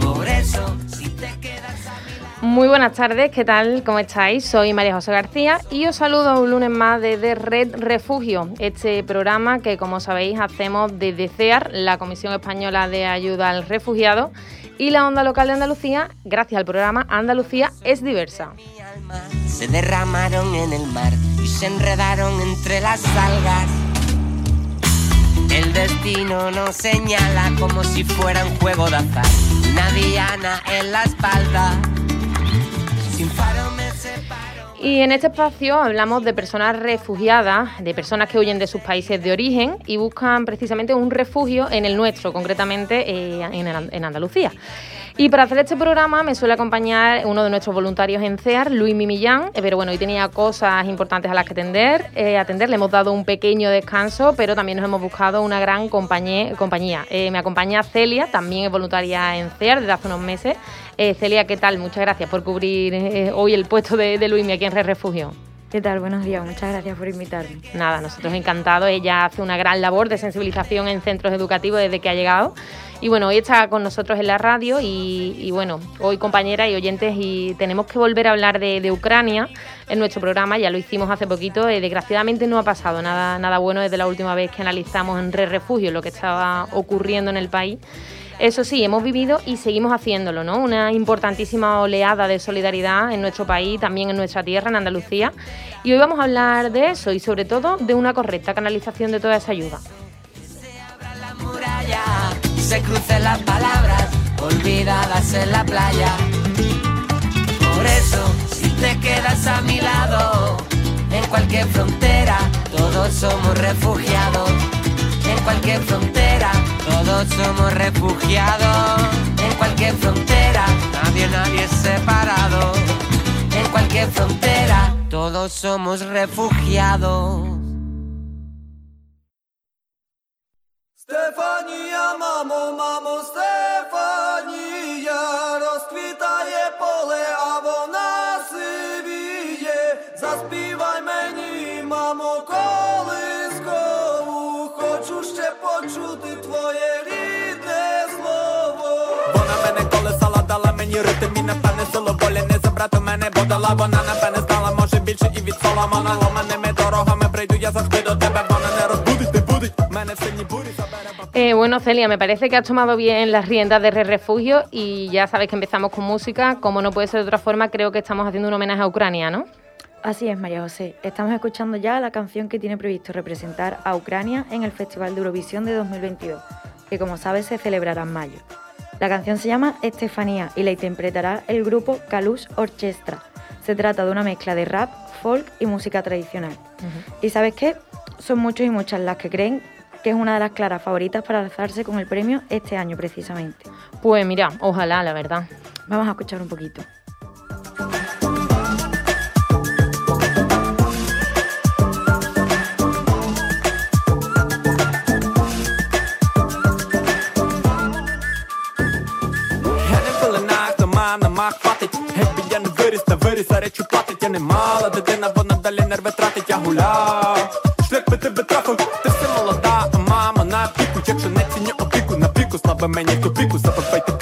Muy Muy buenas tardes, ¿qué tal? ¿Cómo estáis? Soy María José García y os saludo un lunes más desde Red Refugio, este programa que como sabéis hacemos desde CEAR, la Comisión Española de Ayuda al Refugiado y la onda local de Andalucía, gracias al programa Andalucía es diversa. Se derramaron en el mar y se enredaron entre las algas. El destino nos señala como si fuera un juego de azar. Una diana en la espalda. Sin faro me y en este espacio hablamos de personas refugiadas, de personas que huyen de sus países de origen y buscan precisamente un refugio en el nuestro, concretamente eh, en Andalucía. Y para hacer este programa me suele acompañar uno de nuestros voluntarios en CEAR, Luis Mimillán, eh, pero bueno, hoy tenía cosas importantes a las que atender, eh, atender. Le hemos dado un pequeño descanso, pero también nos hemos buscado una gran compañía. Eh, me acompaña Celia, también es voluntaria en CEAR desde hace unos meses. Celia, ¿qué tal? Muchas gracias por cubrir hoy el puesto de, de Luis aquí en Re Refugio. ¿Qué tal? Buenos días, muchas gracias por invitarme. Nada, nosotros encantados. Ella hace una gran labor de sensibilización en centros educativos desde que ha llegado y bueno, hoy está con nosotros en la radio y, bueno, hoy compañeras y oyentes y tenemos que volver a hablar de, Ucrania en nuestro programa, ya lo hicimos hace poquito, eh, desgraciadamente no ha pasado nada, nada bueno desde la última vez que analizamos en Re Refugio lo que estaba ocurriendo en el país. Eso sí, hemos vivido y seguimos haciéndolo, ¿no? Una importantísima oleada de solidaridad en nuestro país, también en nuestra tierra, en Andalucía. Y hoy vamos a hablar de eso y sobre todo de una correcta canalización de toda esa ayuda se crucen las palabras olvidadas en la playa. Por eso, si te quedas a mi lado, en cualquier frontera, todos somos refugiados. En cualquier frontera, todos somos refugiados en cualquier frontera. Nadie, nadie es separado en cualquier frontera. Todos somos refugiados. Stefania, mamo, mamo, Stefania. колесала, дала мені ритм і напевне силу волі не забрати мене, бо дала вона напевне знала, може більше і від соломона ломаними дорогами прийду, я завжди до тебе, вона не розбудить, не будить мене в сильні бурі. Eh, bueno, Celia, me parece que has tomado bien las riendas de Re Refugio y ya sabes que empezamos con música. Como no puede ser de otra forma, creo que estamos haciendo un homenaje a Ucrania, ¿no? Así es, María José. Estamos escuchando ya la canción que tiene previsto representar a Ucrania en el Festival de Eurovisión de 2022, que como sabes se celebrará en mayo. La canción se llama Estefanía y la interpretará el grupo Kalush Orchestra. Se trata de una mezcla de rap, folk y música tradicional. ¿Y sabes qué? Son muchos y muchas las que creen que es una de las claras favoritas para alzarse con el premio este año precisamente. Pues mira, ojalá, la verdad. Vamos a escuchar un poquito. білі за речі платить, я не мала. Дитина, вона далі нерви тратить, я гуляв. Шлях би тебе трафив, ти все молода, а мама на піку, якщо не ціню опіку, на піку, слабе мені копіку, запивайте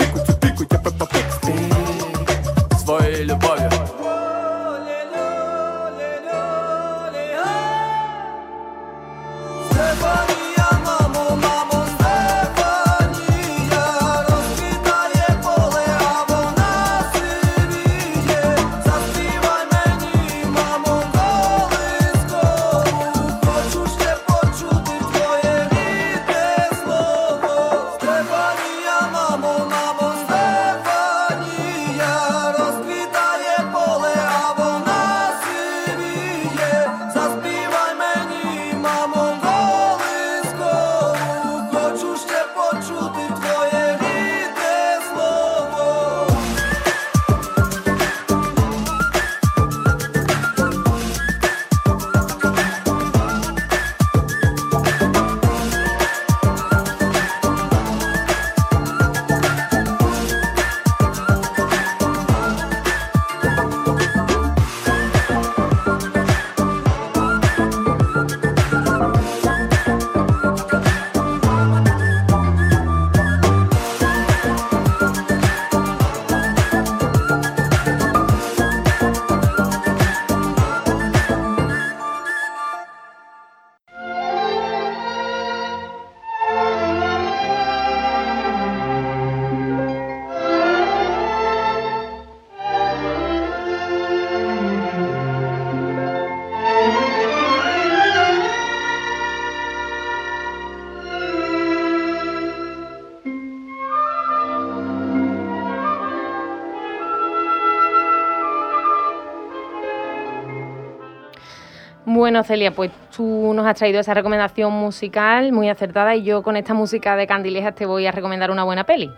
Bueno, Celia, pues tú nos has traído esa recomendación musical muy acertada y yo con esta música de Candilejas te voy a recomendar una buena peli.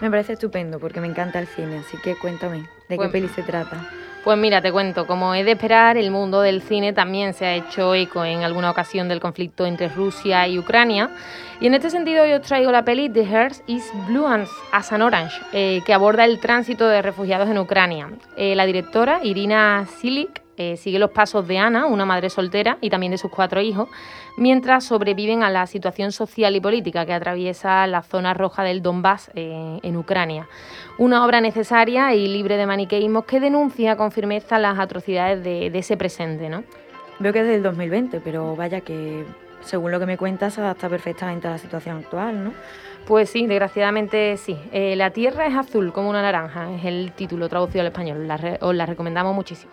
Me parece estupendo porque me encanta el cine, así que cuéntame, ¿de qué Pues- peli se trata? Pues mira, te cuento, como es de esperar, el mundo del cine también se ha hecho eco en alguna ocasión del conflicto entre Rusia y Ucrania. Y en este sentido yo os traigo la peli The Heart is Blue as, as an Orange, eh, que aborda el tránsito de refugiados en Ucrania. Eh, la directora, Irina Silik, eh, sigue los pasos de Ana, una madre soltera, y también de sus cuatro hijos, mientras sobreviven a la situación social y política que atraviesa la zona roja del Donbass eh, en Ucrania. Una obra necesaria y libre de maniqueísmos que denuncia con firmeza las atrocidades de, de ese presente. ¿no? Veo que es del 2020, pero vaya que, según lo que me cuentas, se adapta perfectamente a la situación actual, ¿no? Pues sí, desgraciadamente sí. Eh, la tierra es azul como una naranja, es el título traducido al español. La re- os la recomendamos muchísimo.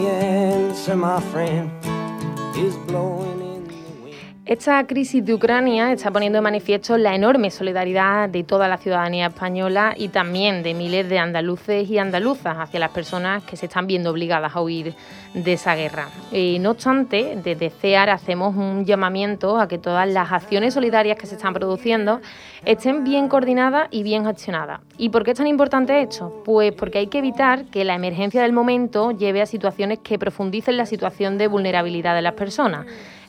The answer, my friend, is blowing. Esta crisis de Ucrania está poniendo de manifiesto la enorme solidaridad de toda la ciudadanía española y también de miles de andaluces y andaluzas hacia las personas que se están viendo obligadas a huir de esa guerra. Eh, no obstante, desde CEAR hacemos un llamamiento a que todas las acciones solidarias que se están produciendo estén bien coordinadas y bien gestionadas. ¿Y por qué es tan importante esto? Pues porque hay que evitar que la emergencia del momento lleve a situaciones que profundicen la situación de vulnerabilidad de las personas.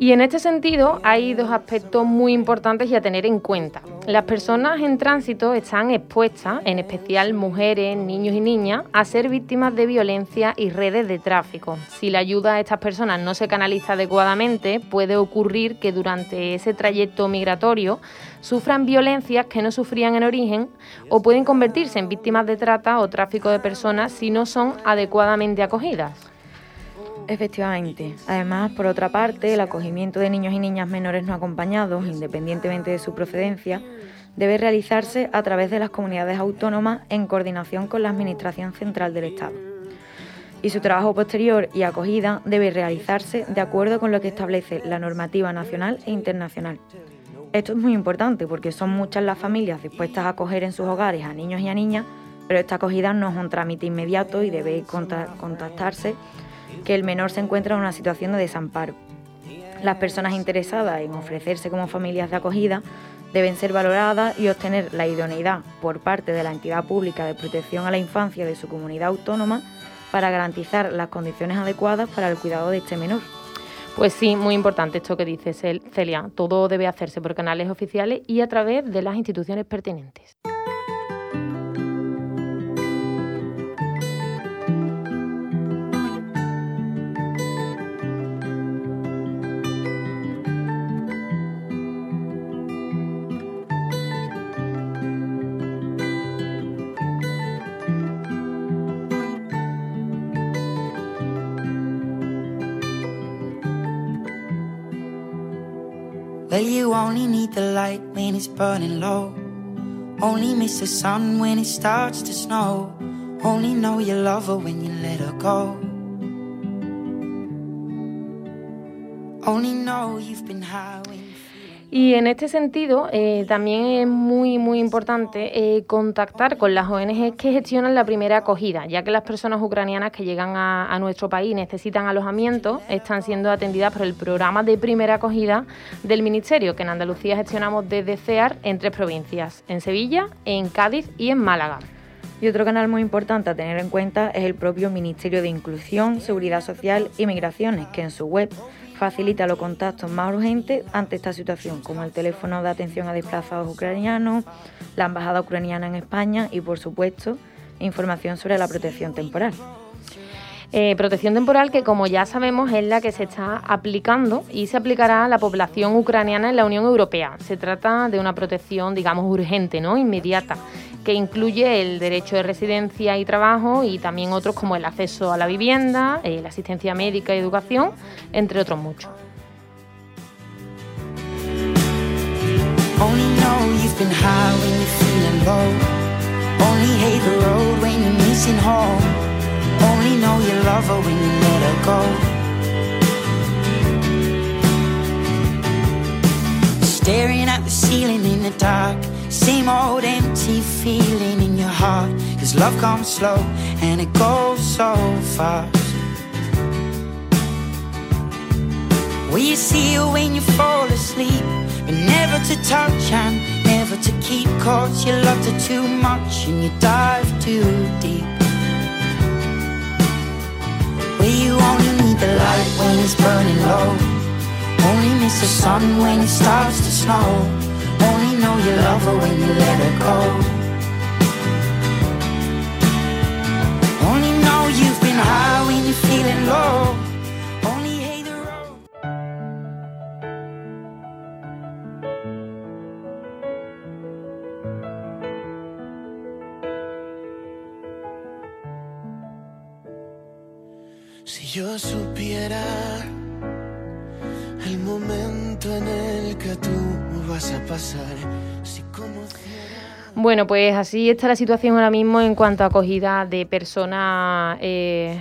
Y en este sentido hay dos aspectos muy importantes y a tener en cuenta. Las personas en tránsito están expuestas, en especial mujeres, niños y niñas, a ser víctimas de violencia y redes de tráfico. Si la ayuda a estas personas no se canaliza adecuadamente, puede ocurrir que durante ese trayecto migratorio sufran violencias que no sufrían en origen o pueden convertirse en víctimas de trata o tráfico de personas si no son adecuadamente acogidas. Efectivamente. Además, por otra parte, el acogimiento de niños y niñas menores no acompañados, independientemente de su procedencia, debe realizarse a través de las comunidades autónomas en coordinación con la Administración Central del Estado. Y su trabajo posterior y acogida debe realizarse de acuerdo con lo que establece la normativa nacional e internacional. Esto es muy importante porque son muchas las familias dispuestas a acoger en sus hogares a niños y a niñas, pero esta acogida no es un trámite inmediato y debe conta- contactarse que el menor se encuentra en una situación de desamparo. Las personas interesadas en ofrecerse como familias de acogida deben ser valoradas y obtener la idoneidad por parte de la entidad pública de protección a la infancia de su comunidad autónoma para garantizar las condiciones adecuadas para el cuidado de este menor. Pues sí, muy importante esto que dice Cel- Celia. Todo debe hacerse por canales oficiales y a través de las instituciones pertinentes. Well, you only need the light when it's burning low. Only miss the sun when it starts to snow. Only know you love her when you let her go. Only know you've been high Y en este sentido, eh, también es muy, muy importante eh, contactar con las ONG que gestionan la primera acogida, ya que las personas ucranianas que llegan a, nuestro país necesitan alojamiento están siendo atendidas por el programa de primera acogida del Ministerio, que en Andalucía gestionamos desde CEAR en tres provincias, en Sevilla, en Cádiz y en Málaga. Y otro canal muy importante a tener en cuenta es el propio Ministerio de Inclusión, Seguridad Social y Migraciones, que en su web facilita los contactos más urgentes ante esta situación, como el teléfono de atención a desplazados ucranianos, la embajada ucraniana en España y, por supuesto, información sobre la protección temporal. Eh, protección temporal que, como ya sabemos, es la que se está aplicando y se aplicará a la población ucraniana en la Unión Europea. Se trata de una protección, digamos, urgente, ¿no? Inmediata, que incluye el derecho de residencia y trabajo y también otros como el acceso a la vivienda, eh, la asistencia médica y educación, entre otros muchos. Same old empty feeling in your heart. Cause love comes slow and it goes so fast. Will you see her when you fall asleep? But never to touch and never to keep. Cause you loved her too much and you dive too deep. Where you only need the light when it's burning low. Only miss the sun when it starts to snow. Know you love her when you let her go. Only know you've been high when you're feeling low. Bueno, pues así está la situación ahora mismo en cuanto a acogida de personas eh,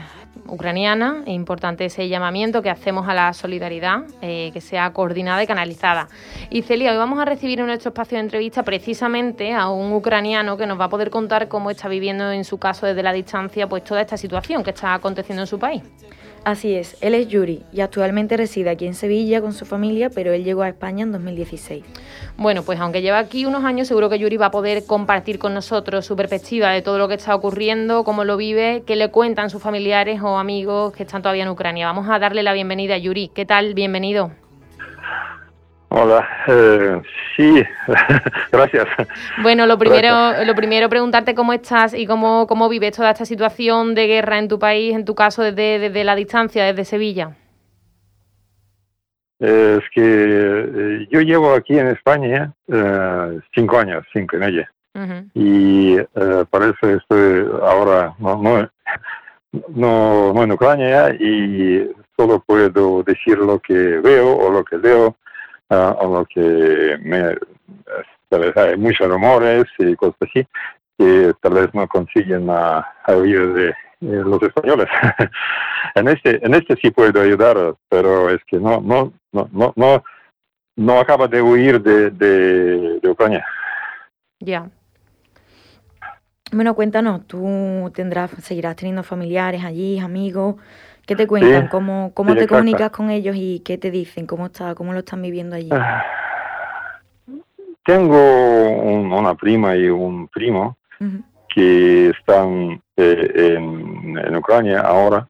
ucranianas. Es importante ese llamamiento que hacemos a la solidaridad, eh, que sea coordinada y canalizada. Y Celia, hoy vamos a recibir en nuestro espacio de entrevista precisamente a un ucraniano que nos va a poder contar cómo está viviendo en su caso desde la distancia pues toda esta situación que está aconteciendo en su país. Así es, él es Yuri y actualmente reside aquí en Sevilla con su familia, pero él llegó a España en 2016. Bueno, pues aunque lleva aquí unos años, seguro que Yuri va a poder compartir con nosotros su perspectiva de todo lo que está ocurriendo, cómo lo vive, qué le cuentan sus familiares o amigos que están todavía en Ucrania. Vamos a darle la bienvenida a Yuri. ¿Qué tal? Bienvenido. Hola, eh, sí, gracias. Bueno, lo primero, lo primero preguntarte cómo estás y cómo, cómo vives toda esta situación de guerra en tu país, en tu caso desde, desde la distancia, desde Sevilla. Es que eh, yo llevo aquí en España eh, cinco años, cinco y medio, Ujú. y eh, por eso estoy ahora no, no, no, no en Ucrania y solo puedo decir lo que veo o lo que leo ah, o lo que me... Tal vez hay muchos rumores y cosas así que tal vez no consiguen a, oír de los españoles. en este en este sí puedo ayudar, pero es que no no no no no, no acaba de huir de, de, de Ucrania. Ya. Bueno, cuéntanos, tú tendrás, seguirás teniendo familiares allí, amigos. ¿Qué te cuentan? Sí, ¿Cómo, cómo sí, te comunicas con ellos y qué te dicen? ¿Cómo está, cómo lo están viviendo allí? Ah, Tengo un- una prima y un primo que están eh, en, en Ucrania ahora.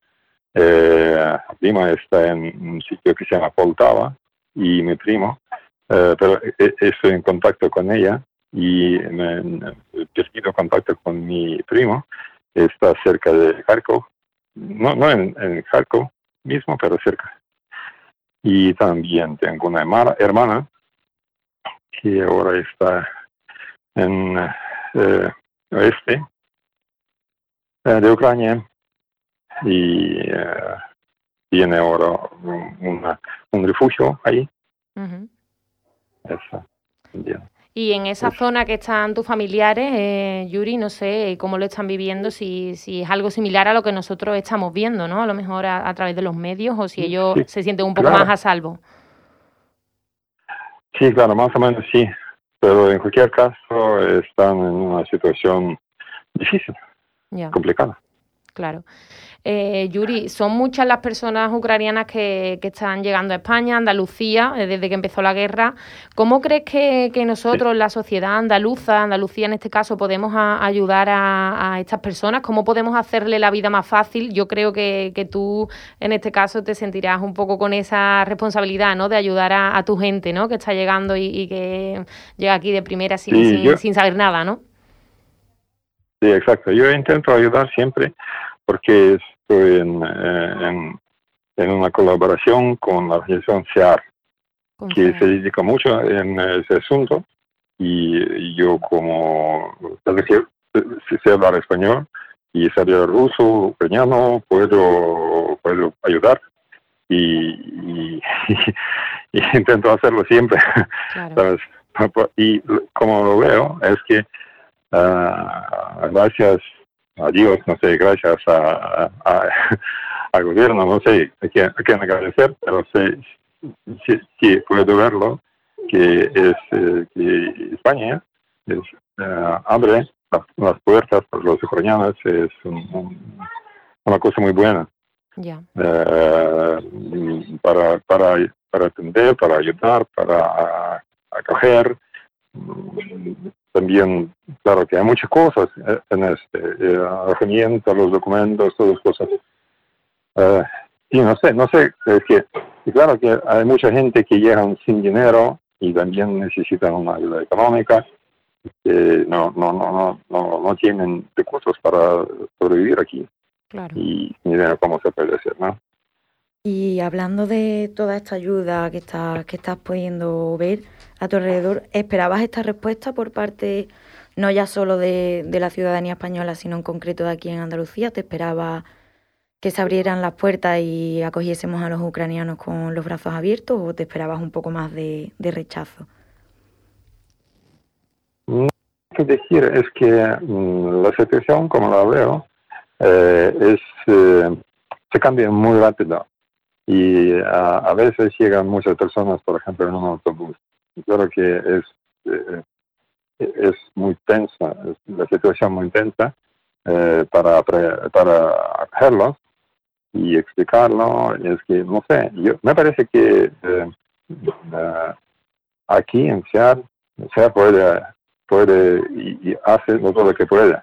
Eh, prima está en un sitio que se llama Poltava y mi primo, eh, pero eh, estoy en contacto con ella y me- he perdido contacto con mi primo, está cerca de Kharkov, no, no en, en Kharkov mismo, pero cerca. Y también tengo una hermana, hermana que ahora está en eh, oeste eh, de Ucrania y eh, tiene ahora un, una- un refugio ahí. Eso, bien. Y en esa zona que están tus familiares, eh, Yuri, no sé cómo lo están viviendo, si, si es algo similar a lo que nosotros estamos viendo, ¿no? A lo mejor a, a través de los medios o si ellos Sí, se sienten un poco claro. más a salvo. Sí, claro, más o menos sí, pero en cualquier caso están en una situación difícil, complicada. Claro. Eh, Yuri, son muchas las personas ucranianas que, que están llegando a España, Andalucía, eh, desde que empezó la guerra. ¿Cómo crees que, que nosotros, la sociedad andaluza, Andalucía en este caso, podemos a- ayudar a, a estas personas? ¿Cómo podemos hacerle la vida más fácil? Yo creo que, que tú, en este caso, te sentirás un poco con esa responsabilidad, ¿no? De ayudar a, a tu gente, ¿no? Que está llegando y, y que llega aquí de primera sin, Sí, sin, yo- sin saber nada, ¿no? Sí, exacto. Yo intento ayudar siempre porque estoy en, eh, en, en una colaboración con la organización Con que se dedica mucho en ese asunto y yo como sé- hablar español y sé hablar ruso, ucraniano, puedo, puedo ayudar y, y, y intento hacerlo siempre. Claro. ¿sabes? Y como lo veo, es que ah, gracias a Dios, no sé, gracias a, a- al gobierno, no sé a quién, a quién agradecer, pero sé, sí, sí puedo verlo, que es eh, que España es, eh, abre las, las puertas para los ucranianos, es un- un- una cosa muy buena eh, para, para, para atender, para ayudar, para acoger. También, claro que hay muchas cosas eh, en este, eh, herramientas, los documentos, todas cosas. Eh, y no sé, no sé, es que, y claro que hay mucha gente que llegan sin dinero y también necesitan una ayuda económica, que no, no, no, no, no, no tienen recursos para sobrevivir aquí Claro. y idea cómo se puede hacer, ¿no? Y hablando de toda esta ayuda que estás, que estás pudiendo ver a tu alrededor, ¿esperabas esta respuesta por parte no ya solo de, de la ciudadanía española, sino en concreto de aquí en Andalucía? ¿Te esperabas que se abrieran las puertas y acogiésemos a los ucranianos con los brazos abiertos o te esperabas un poco más de, de rechazo? que decir es que mm, la situación, como la veo, eh, es eh, se cambia muy rápido y a, a veces llegan muchas personas, por ejemplo, en un autobús. Y claro que es eh, es muy tensa, es la situación muy tensa eh, para para acogerlos y explicarlo. Es que no sé, yo me parece que eh, eh, aquí en Seattle se puede puede y, y hace todo lo que puede.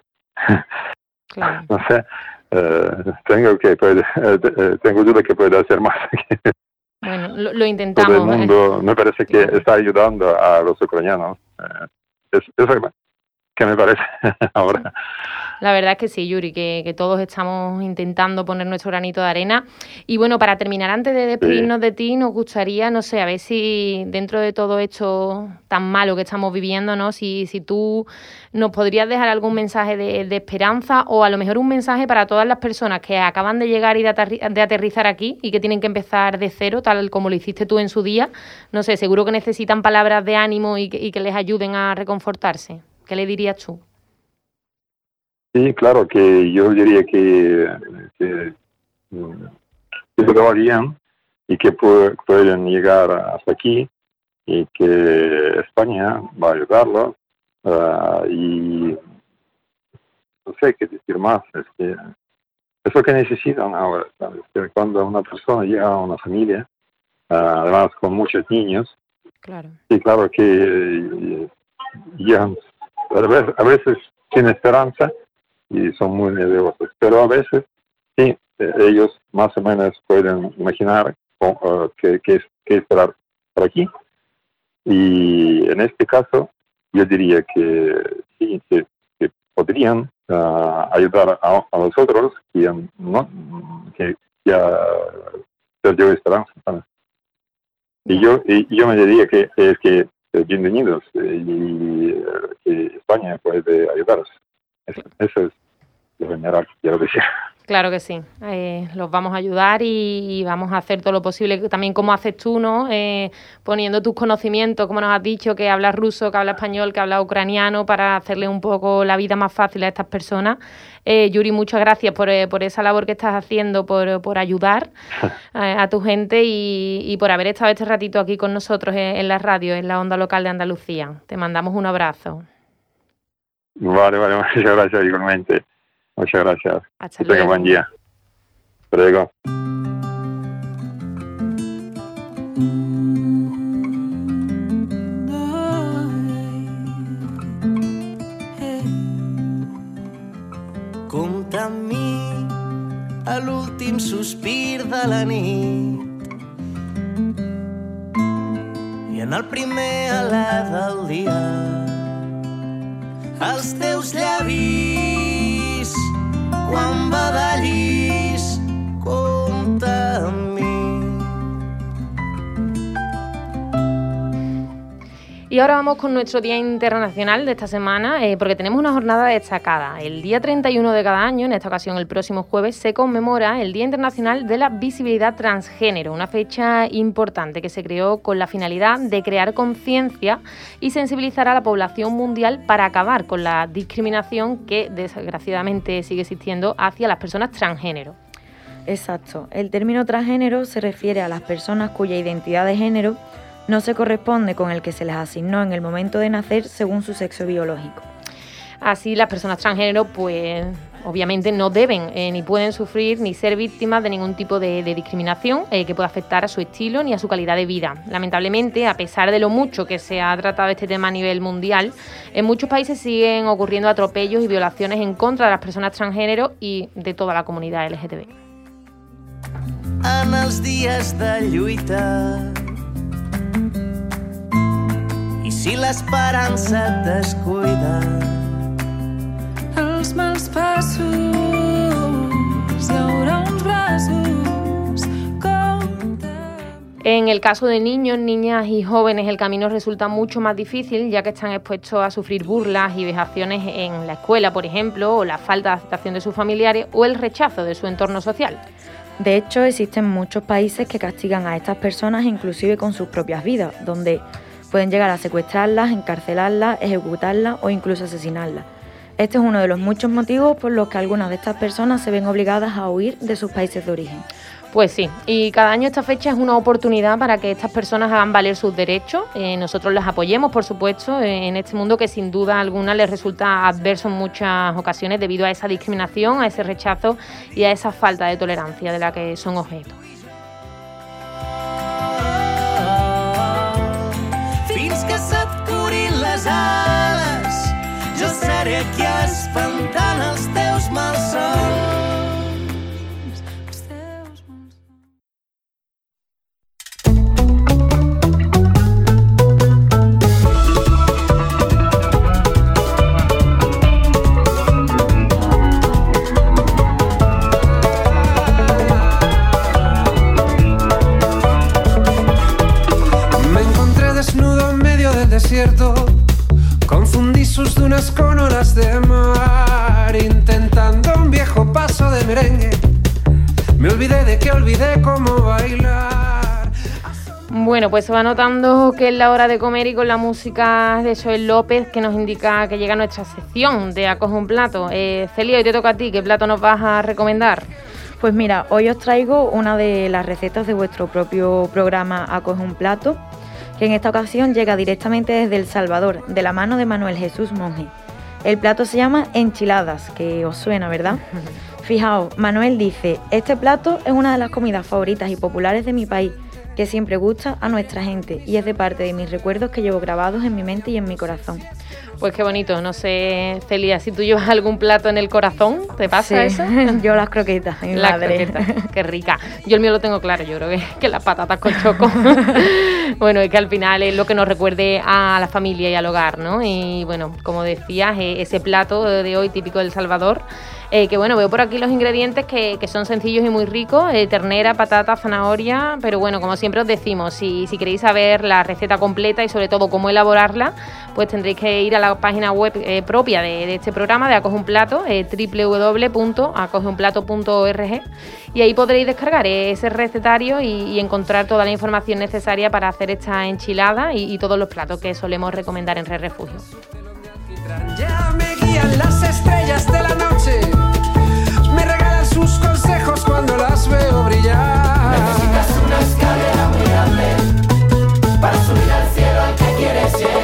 Claro. no sé, eh, tengo que puede, eh, eh, tengo duda que puede hacer más. Bueno, lo, lo Todo intentamos. el ¿eh? mundo me parece que está ayudando a los ucranianos. Eh, es, que me parece ahora. La verdad es que sí, Yuri, que, que todos estamos intentando poner nuestro granito de arena. Y bueno, para terminar, antes de despedirnos de ti, nos gustaría, no sé, a ver si dentro de todo esto tan malo que estamos viviendo, ¿no? Si, si tú nos podrías dejar algún mensaje de, de esperanza o a lo mejor un mensaje para todas las personas que acaban de llegar y de, aterri- de aterrizar aquí y que tienen que empezar de cero, tal como lo hiciste tú en su día. No sé, seguro que necesitan palabras de ánimo y que, y que les ayuden a reconfortarse. ¿Qué le dirías tú? Sí, claro que yo diría que, que, mm, que lo harían y que pu- pueden llegar hasta aquí y que España va a ayudarlos ah, y no sé qué decir más, es que es lo que necesitan ahora, ¿sabes? Que cuando una persona llega a una familia, ah, además con muchos niños, Claro. Sí, claro que eh, llegan a veces, a veces sin esperanza y son muy nerviosos, pero a veces sí, eh, ellos más o menos pueden imaginar eh, qué, qué es- qué esperar por aquí. Y en este caso, yo diría que sí, que, que podrían ah, ayudar a, a nosotros que, no, que ya perdió esperanza. Y yo, y yo me diría que es que bienvenidos eh, y eh, que España puede ayudaros. Eso, eso es lo general que quiero decir. Claro que sí, eh, los vamos a ayudar y, y vamos a hacer todo lo posible, también como haces tú, ¿no? Eh, poniendo tus conocimientos, como nos has dicho, que hablas ruso, que hablas español, que hablas ucraniano, para hacerle un poco la vida más fácil a estas personas. Eh, Yuri, muchas gracias por, eh, por esa labor que estás haciendo, por, por ayudar a tu gente y, y por haber estado este ratito aquí con nosotros en, en la radio, en la onda local de Andalucía. Te mandamos un abrazo. Vale, vale, muchas gracias igualmente. Muchas gracias. Hasta Que tenga luego. buen día. Hasta luego. Compta amb mi a l'últim sospir de la nit i en el primer alè del dia els teus llavis Juan Badalí. Y ahora vamos con nuestro Día Internacional de esta semana, eh, porque tenemos una jornada destacada. El día 31 de cada año, en esta ocasión el próximo jueves, se conmemora el Día Internacional de la Visibilidad Transgénero, una fecha importante que se creó con la finalidad de crear conciencia y sensibilizar a la población mundial para acabar con la discriminación que desgraciadamente sigue existiendo hacia las personas transgénero. Exacto. El término transgénero se refiere a las personas cuya identidad de género no se corresponde con el que se les asignó en el momento de nacer según su sexo biológico. Así las personas transgénero pues obviamente no deben eh, ni pueden sufrir ni ser víctimas de ningún tipo de, de discriminación eh, que pueda afectar a su estilo ni a su calidad de vida. Lamentablemente, a pesar de lo mucho que se ha tratado este tema a nivel mundial, en muchos países siguen ocurriendo atropellos y violaciones en contra de las personas transgénero y de toda la comunidad LGTB. en els dies de lluita. Si l'esperança et descuida, els mals passos hi haurà uns braços compte En el caso de niños, niñas y jóvenes, el camino resulta mucho más difícil ya que están expuestos a sufrir burlas y vejaciones en la escuela, por ejemplo, o la falta de aceptación de sus familiares o el rechazo de su entorno social. De hecho, existen muchos países que castigan a estas personas inclusive con sus propias vidas, donde pueden llegar a secuestrarlas, encarcelarlas, ejecutarlas o incluso asesinarlas. Este es uno de los muchos motivos por los que algunas de estas personas se ven obligadas a huir de sus países de origen. Pues sí, y cada año esta fecha es una oportunidad para que estas personas hagan valer sus derechos. Eh, nosotros las apoyemos, por supuesto, eh, en este mundo que sin duda alguna les resulta adverso en muchas ocasiones debido a esa discriminación, a ese rechazo y a esa falta de tolerancia de la que son objeto. que aquí espantant els teus malsons. Bueno, pues se va notando que es la hora de comer y con la música de Joel López que nos indica que llega nuestra sección de Acoge un plato. Eh, Celia, hoy te toca a ti, ¿qué plato nos vas a recomendar? Pues mira, hoy os traigo una de las recetas de vuestro propio programa Acoge un plato, que en esta ocasión llega directamente desde El Salvador, de la mano de Manuel Jesús Monge. El plato se llama enchiladas, que os suena, ¿verdad? Fijaos, Manuel dice, este plato es una de las comidas favoritas y populares de mi país, que siempre gusta a nuestra gente y es de parte de mis recuerdos que llevo grabados en mi mente y en mi corazón. Pues qué bonito, no sé, Celia, si tú llevas algún plato en el corazón, ¿te pasa Sí, eso? Yo las croquetas, mi La madre. croqueta, qué rica. Yo el mío lo tengo claro, yo creo que, que las patatas con choco. bueno, es que al final es lo que nos recuerde a la familia y al hogar, ¿no? Y bueno, como decías, eh, ese plato de hoy típico del Salvador, eh, que bueno, veo por aquí los ingredientes que, que son sencillos y muy ricos, eh, ternera, patata, zanahoria, pero bueno, como siempre os decimos, si, si queréis saber la receta completa y sobre todo cómo elaborarla, pues tendréis que ir a la página web eh, propia de, de este programa de Acoge un Plato, www.acogeunplato.org y ahí podréis descargar ese recetario y, encontrar toda la información necesaria para hacer esta enchilada y, y todos los platos que solemos recomendar en Red Refugio. Veo brillar. Necesitas una escalera muy grande para subir al cielo al que quieres llegar.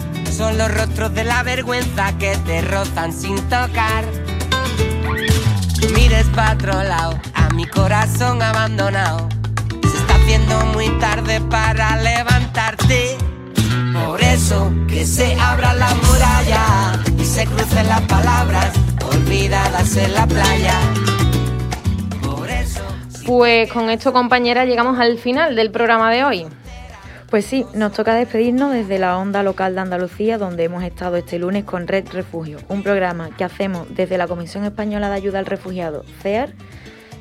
son los rostros de la vergüenza que te rozan sin tocar. Mires pa' otro lado, a mi corazón abandonado. Se está haciendo muy tarde para levantarte. Por eso que se abra la muralla y se crucen las palabras olvidadas en la playa. Pues con esto, compañera, llegamos al final del programa de hoy. Pues sí, nos toca despedirnos desde la onda local de Andalucía, donde hemos estado este lunes con Red Refugio, un programa que hacemos desde la Comisión Española de Ayuda al Refugiado, CEAR,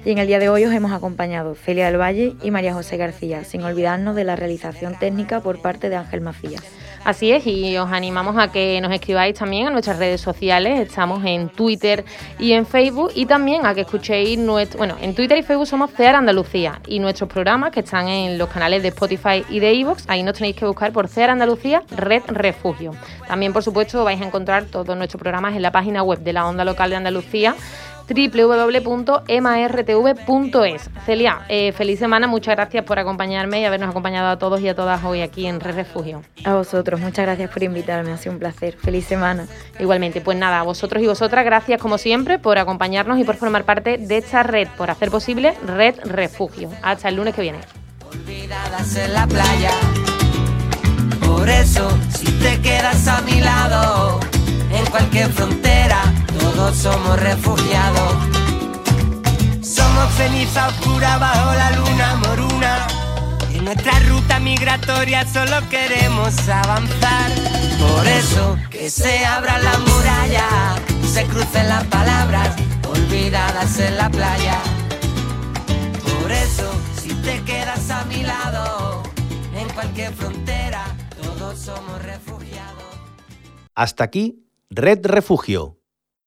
y en el día de hoy os hemos acompañado Celia del Valle y María José García, sin olvidarnos de la realización técnica por parte de Ángel Macías. Así es, y os animamos a que nos escribáis también a nuestras redes sociales. Estamos en Twitter y en Facebook. Y también a que escuchéis nuestro. Bueno, en Twitter y Facebook somos CEAR Andalucía. Y nuestros programas que están en los canales de Spotify y de Evox, ahí nos tenéis que buscar por CEAR Andalucía Red Refugio. También, por supuesto, vais a encontrar todos nuestros programas en la página web de la Onda Local de Andalucía www.martv.es. Celia, eh, feliz semana, muchas gracias por acompañarme y habernos acompañado a todos y a todas hoy aquí en Red Refugio. A vosotros, muchas gracias por invitarme, ha sido un placer. Feliz semana. Igualmente, pues nada, a vosotros y vosotras, gracias como siempre por acompañarnos y por formar parte de esta red, por hacer posible Red Refugio. Hasta el lunes que viene. olvidadas en la playa. Por eso, si te quedas a mi lado, en cualquier frontera, todos somos refugiados. Somos ceniza oscura bajo la luna moruna. En nuestra ruta migratoria solo queremos avanzar. Por eso, que se abra la muralla, se crucen las palabras olvidadas en la playa. Por eso, si te quedas a mi lado, en cualquier frontera, todos somos refugiados. Hasta aquí, Red Refugio,